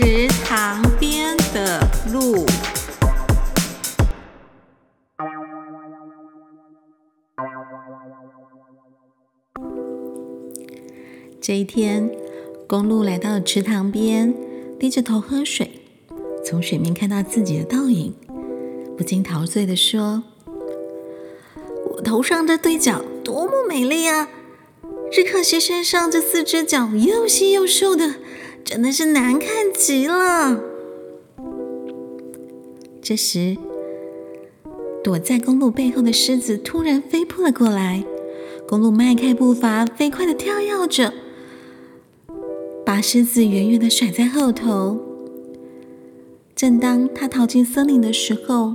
池塘边的鹿。这一天，公鹿来到池塘边，低着头喝水，从水面看到自己的倒影，不禁陶醉的说：“我头上这对角多么美丽啊！只可惜身上这四只脚又细又瘦的。”真的是难看极了。这时，躲在公鹿背后的狮子突然飞扑了过来。公鹿迈开步伐，飞快的跳跃着，把狮子远远的甩在后头。正当他逃进森林的时候，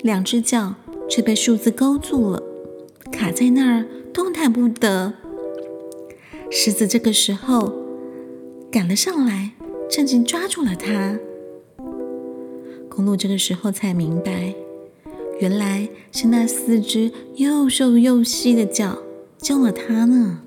两只脚却被树枝勾住了，卡在那儿，动弹不得。狮子这个时候。赶了上来，趁机抓住了他。公鹿这个时候才明白，原来是那四只又瘦又细的脚救了他呢。